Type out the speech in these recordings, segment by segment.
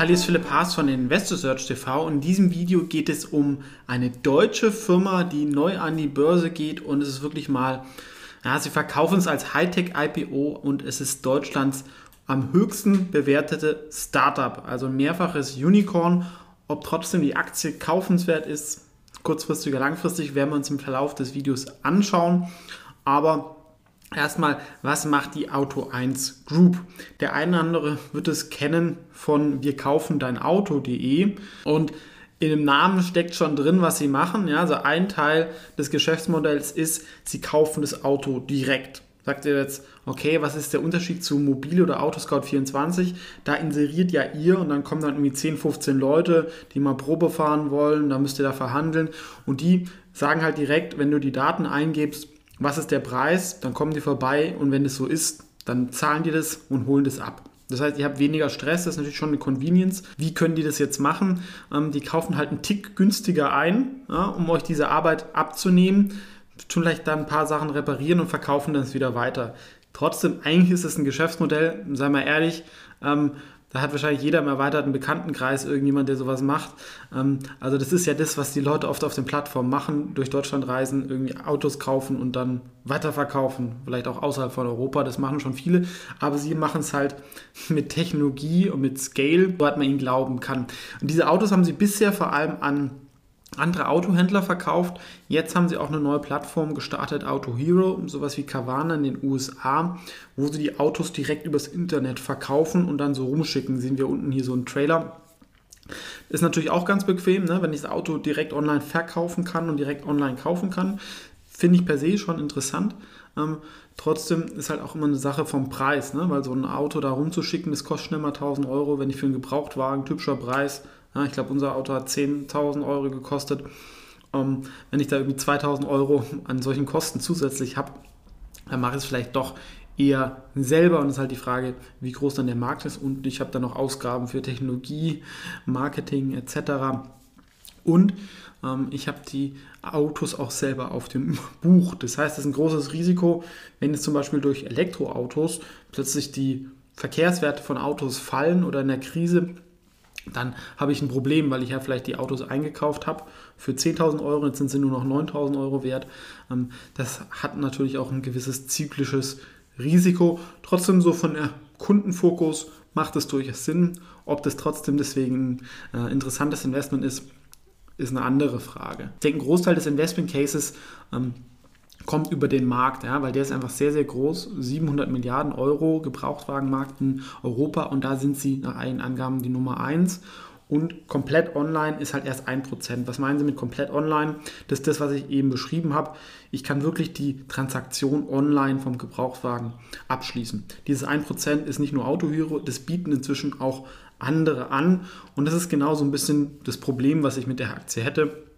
Hallo, ist Philipp Haas von InvestorSearch TV in diesem Video geht es um eine deutsche Firma, die neu an die Börse geht und es ist wirklich mal, ja, sie verkaufen es als Hightech-IPO und es ist Deutschlands am höchsten bewertete Startup, also ein mehrfaches Unicorn. Ob trotzdem die Aktie kaufenswert ist, kurzfristig oder langfristig, werden wir uns im Verlauf des Videos anschauen. Aber Erstmal, was macht die Auto 1 Group? Der eine oder andere wird es kennen von wir kaufen dein Auto.de und in dem Namen steckt schon drin, was sie machen. Ja, also ein Teil des Geschäftsmodells ist, sie kaufen das Auto direkt. Sagt ihr jetzt, okay, was ist der Unterschied zu Mobile oder Autoscout24? Da inseriert ja ihr und dann kommen dann irgendwie 10, 15 Leute, die mal Probe fahren wollen, da müsst ihr da verhandeln und die sagen halt direkt, wenn du die Daten eingibst, was ist der Preis, dann kommen die vorbei und wenn es so ist, dann zahlen die das und holen das ab. Das heißt, ihr habt weniger Stress, das ist natürlich schon eine Convenience. Wie können die das jetzt machen? Ähm, die kaufen halt einen Tick günstiger ein, ja, um euch diese Arbeit abzunehmen, tun vielleicht dann ein paar Sachen reparieren und verkaufen dann wieder weiter. Trotzdem, eigentlich ist es ein Geschäftsmodell, sei mal ehrlich, ähm, da hat wahrscheinlich jeder im erweiterten Bekanntenkreis irgendjemand, der sowas macht. Ähm, also das ist ja das, was die Leute oft auf den Plattformen machen, durch Deutschland reisen, irgendwie Autos kaufen und dann weiterverkaufen, vielleicht auch außerhalb von Europa, das machen schon viele, aber sie machen es halt mit Technologie und mit Scale, wo man ihnen glauben kann. Und diese Autos haben sie bisher vor allem an andere Autohändler verkauft. Jetzt haben sie auch eine neue Plattform gestartet, Auto Hero, sowas wie Carvana in den USA, wo sie die Autos direkt übers Internet verkaufen und dann so rumschicken. Sehen wir unten hier so einen Trailer. Ist natürlich auch ganz bequem, ne? wenn ich das Auto direkt online verkaufen kann und direkt online kaufen kann. Finde ich per se schon interessant. Ähm, trotzdem ist halt auch immer eine Sache vom Preis, ne? weil so ein Auto da rumzuschicken, das kostet schnell mal 1000 Euro. Wenn ich für einen Gebrauchtwagen, typischer Preis, ja, ich glaube, unser Auto hat 10.000 Euro gekostet. Ähm, wenn ich da irgendwie 2.000 Euro an solchen Kosten zusätzlich habe, dann mache ich es vielleicht doch eher selber und es ist halt die Frage, wie groß dann der Markt ist und ich habe dann noch Ausgaben für Technologie, Marketing etc. Und ähm, ich habe die Autos auch selber auf dem Buch. Das heißt, es ist ein großes Risiko, wenn jetzt zum Beispiel durch Elektroautos plötzlich die Verkehrswerte von Autos fallen oder in der Krise dann habe ich ein Problem, weil ich ja vielleicht die Autos eingekauft habe für 10.000 Euro, jetzt sind sie nur noch 9.000 Euro wert. Ähm, das hat natürlich auch ein gewisses zyklisches Risiko. Trotzdem so von der Kundenfokus macht es durchaus Sinn. Ob das trotzdem deswegen ein äh, interessantes Investment ist, ist eine andere Frage. Ich denke, ein Großteil des Investment Cases ähm, kommt über den Markt, ja, weil der ist einfach sehr, sehr groß. 700 Milliarden Euro Gebrauchtwagenmarkt in Europa und da sind sie nach allen Angaben die Nummer 1. Und komplett online ist halt erst 1%. Was meinen Sie mit komplett online? Das ist das, was ich eben beschrieben habe. Ich kann wirklich die Transaktion online vom Gebrauchtwagen abschließen. Dieses 1% ist nicht nur Autohero, das bieten inzwischen auch andere an. Und das ist genau so ein bisschen das Problem, was ich mit der Aktie hätte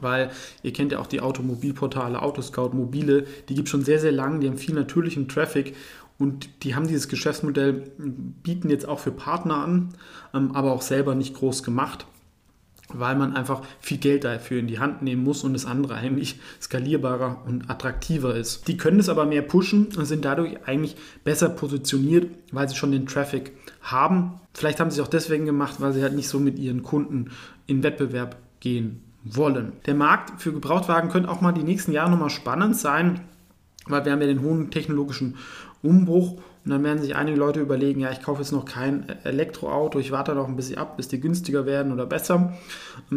weil ihr kennt ja auch die Automobilportale, Autoscout, Mobile, die gibt es schon sehr, sehr lang, die haben viel natürlichen Traffic und die haben dieses Geschäftsmodell, bieten jetzt auch für Partner an, ähm, aber auch selber nicht groß gemacht, weil man einfach viel Geld dafür in die Hand nehmen muss und das andere eigentlich skalierbarer und attraktiver ist. Die können es aber mehr pushen und sind dadurch eigentlich besser positioniert, weil sie schon den Traffic haben. Vielleicht haben sie es auch deswegen gemacht, weil sie halt nicht so mit ihren Kunden in Wettbewerb gehen wollen. Der Markt für Gebrauchtwagen könnte auch mal die nächsten Jahre nochmal spannend sein, weil wir haben ja den hohen technologischen Umbruch und dann werden sich einige Leute überlegen, ja, ich kaufe jetzt noch kein Elektroauto, ich warte noch ein bisschen ab, bis die günstiger werden oder besser.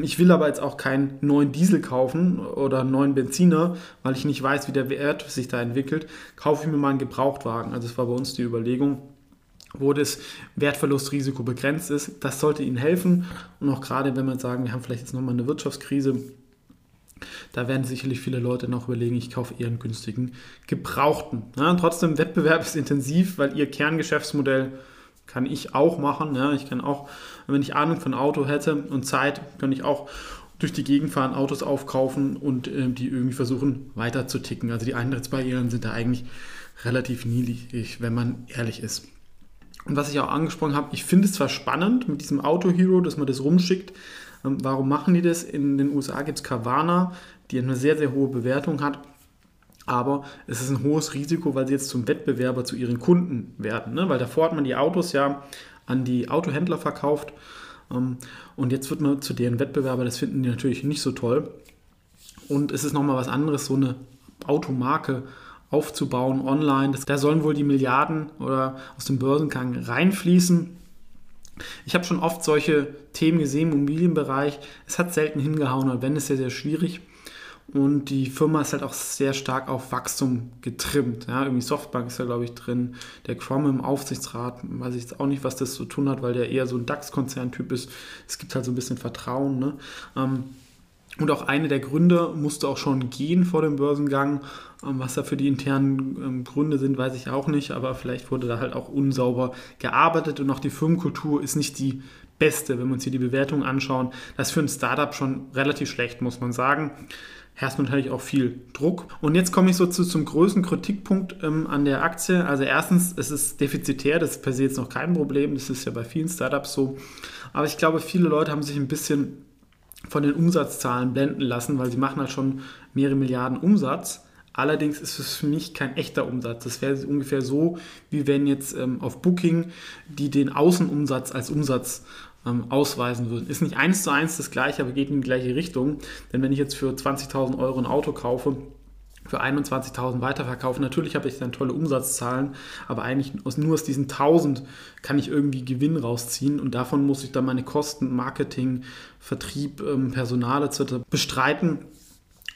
Ich will aber jetzt auch keinen neuen Diesel kaufen oder einen neuen Benziner, weil ich nicht weiß, wie der Wert sich da entwickelt. Kaufe ich mir mal einen Gebrauchtwagen. Also das war bei uns die Überlegung wo das Wertverlustrisiko begrenzt ist. Das sollte Ihnen helfen. Und auch gerade, wenn wir sagen, wir haben vielleicht jetzt nochmal eine Wirtschaftskrise, Da werden sicherlich viele Leute noch überlegen, ich kaufe eher einen günstigen Gebrauchten. Ja, trotzdem, Wettbewerb ist intensiv, weil ihr Kerngeschäftsmodell kann ich auch machen. Ja. Ich kann auch, wenn ich Ahnung von Auto hätte und Zeit, kann ich auch durch die Gegend fahren, Autos aufkaufen und äh, die irgendwie versuchen weiter zu ticken. Also die Eintrittsbarrieren sind da eigentlich relativ niedrig, wenn man ehrlich ist. Und was ich auch angesprochen habe, ich finde es zwar spannend mit diesem Auto Hero, dass man das rumschickt. Ähm, warum machen die das? In den USA gibt es Carvana, die eine sehr, sehr hohe Bewertung hat. Aber es ist ein hohes Risiko, weil sie jetzt zum Wettbewerber zu ihren Kunden werden. Ne? Weil davor hat man die Autos ja an die Autohändler verkauft. Ähm, und jetzt wird man zu deren Wettbewerber, das finden die natürlich nicht so toll. Und es ist nochmal was anderes, so eine Automarke aufzubauen online. da sollen wohl die Milliarden oder aus dem Börsengang reinfließen. Ich habe schon oft solche Themen gesehen im Immobilienbereich. Es hat selten hingehauen, aber wenn, ist sehr, sehr schwierig. Und die Firma ist halt auch sehr stark auf Wachstum getrimmt. Ja, irgendwie Softbank ist da, glaube ich, drin. Der Chrome im Aufsichtsrat, weiß ich jetzt auch nicht, was das zu tun hat, weil der eher so ein DAX-Konzerntyp ist. Es gibt halt so ein bisschen Vertrauen. Ne? Ähm, und auch eine der Gründer musste auch schon gehen vor dem Börsengang. Ähm, was da für die internen ähm, Gründe sind, weiß ich auch nicht, aber vielleicht wurde da halt auch unsauber gearbeitet und auch die Firmenkultur ist nicht die beste, wenn wir uns hier die Bewertung anschauen. Das ist für ein Startup schon relativ schlecht, muss man sagen. Herrscht natürlich auch viel Druck. Und jetzt komme ich so zu, zum größten Kritikpunkt ähm, an der Aktie. Also erstens, es ist defizitär, das ist per se jetzt noch kein Problem, das ist ja bei vielen Startups so. Aber ich glaube, viele Leute haben sich ein bisschen von den Umsatzzahlen blenden lassen, weil sie machen halt schon mehrere Milliarden Umsatz. Allerdings ist es für mich kein echter Umsatz. Das wäre ungefähr so, wie wenn jetzt ähm, auf Booking die den Außenumsatz als Umsatz ähm, ausweisen würden. Ist nicht eins zu eins das gleiche, aber geht in die gleiche Richtung. Denn wenn ich jetzt für 20.000 Euro ein Auto kaufe, für 21.000 weiterverkaufe. Natürlich habe ich dann tolle Umsatzzahlen, aber eigentlich aus, nur aus diesen 1000 kann ich irgendwie Gewinn rausziehen und davon muss ich dann meine Kosten, Marketing, Vertrieb, ähm, Personal etc. bestreiten.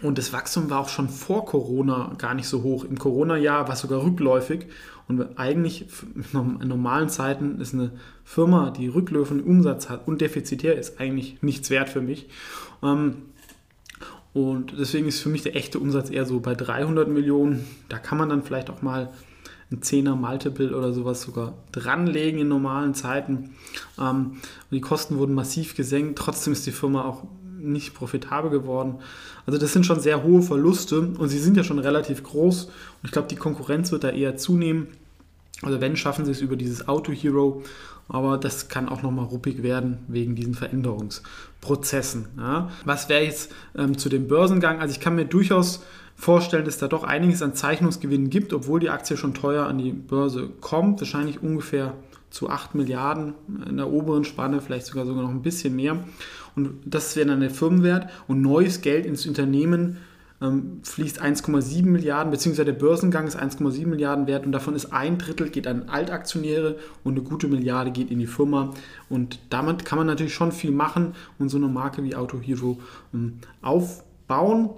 Und das Wachstum war auch schon vor Corona gar nicht so hoch. Im Corona-Jahr war es sogar rückläufig. Und eigentlich in normalen Zeiten ist eine Firma, die rückläufigen Umsatz hat und defizitär ist, eigentlich nichts wert für mich. Ähm, und deswegen ist für mich der echte Umsatz eher so bei 300 Millionen. Da kann man dann vielleicht auch mal ein 10er Multiple oder sowas sogar dranlegen in normalen Zeiten. Ähm, die Kosten wurden massiv gesenkt. Trotzdem ist die Firma auch nicht profitabel geworden. Also das sind schon sehr hohe Verluste und sie sind ja schon relativ groß und ich glaube, die Konkurrenz wird da eher zunehmen. Also wenn, schaffen sie es über dieses Auto Hero, aber das kann auch nochmal ruppig werden wegen diesen Veränderungsprozessen. Ja. Was wäre jetzt ähm, zu dem Börsengang? Also ich kann mir durchaus vorstellen, dass da doch einiges an Zeichnungsgewinnen gibt, obwohl die Aktie schon teuer an die Börse kommt. Wahrscheinlich ungefähr zu 8 Milliarden in der oberen Spanne, vielleicht sogar sogar noch ein bisschen mehr. Und das wäre dann der Firmenwert. Und neues Geld ins Unternehmen ähm, fließt 1,7 Milliarden, beziehungsweise der Börsengang ist 1,7 Milliarden wert und davon ist ein Drittel geht an Altaktionäre und eine gute Milliarde geht in die Firma. Und damit kann man natürlich schon viel machen und so eine Marke wie Auto Hero ähm, aufbauen.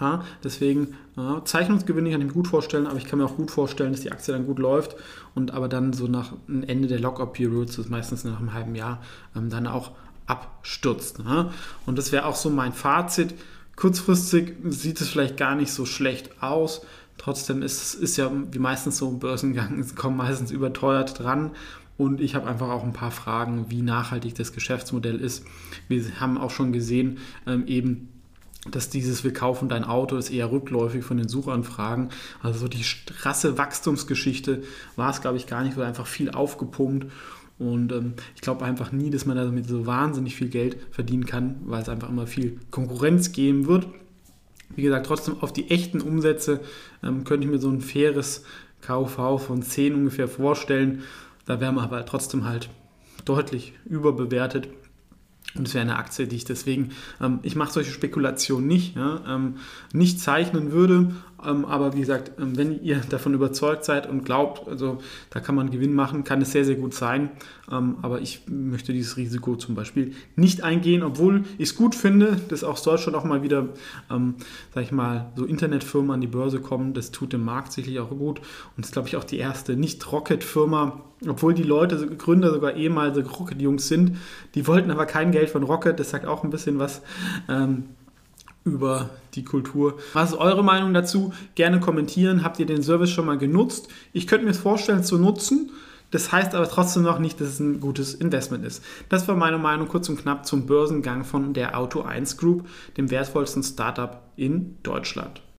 Ja, deswegen ja, Zeichnungsgewinne kann ich mir gut vorstellen, aber ich kann mir auch gut vorstellen, dass die Aktie dann gut läuft und aber dann so nach Ende der Lockup-Period, das ist meistens nach einem halben Jahr, ähm, dann auch abstürzt. Ne? Und das wäre auch so mein Fazit. Kurzfristig sieht es vielleicht gar nicht so schlecht aus. Trotzdem ist es ja wie meistens so im Börsengang, es kommt meistens überteuert dran. Und ich habe einfach auch ein paar Fragen, wie nachhaltig das Geschäftsmodell ist. Wir haben auch schon gesehen, ähm, eben dass dieses Wir kaufen dein Auto ist eher rückläufig von den Suchanfragen. Also so die krasse Wachstumsgeschichte war es, glaube ich, gar nicht, weil einfach viel aufgepumpt. Und ähm, ich glaube einfach nie, dass man damit so wahnsinnig viel Geld verdienen kann, weil es einfach immer viel Konkurrenz geben wird. Wie gesagt, trotzdem auf die echten Umsätze ähm, könnte ich mir so ein faires KV von 10 ungefähr vorstellen. Da wären wir aber trotzdem halt deutlich überbewertet. Und es wäre eine Aktie, die ich deswegen, ähm, ich mache solche Spekulationen nicht, ja, ähm, nicht zeichnen würde, aber wie gesagt, ähm, wenn ihr davon überzeugt seid und glaubt, also da kann man Gewinn machen, kann es sehr, sehr gut sein. Ähm, aber ich möchte dieses Risiko zum Beispiel nicht eingehen, obwohl ich es gut finde, dass aus Deutschland auch mal wieder, ähm, sag ich mal, so Internetfirmen an die Börse kommen. Das tut dem Markt sicherlich auch gut. Und ist, glaube ich, auch die erste Nicht-Rocket-Firma, obwohl die Leute, Gründer sogar ehemalige Rocket-Jungs sind. Die wollten aber kein Geld von Rocket. Das sagt auch ein bisschen was. Ähm, über die Kultur. Was ist eure Meinung dazu? Gerne kommentieren. Habt ihr den Service schon mal genutzt? Ich könnte mir vorstellen zu nutzen. Das heißt aber trotzdem noch nicht, dass es ein gutes Investment ist. Das war meine Meinung kurz und knapp zum Börsengang von der Auto 1 Group, dem wertvollsten Startup in Deutschland.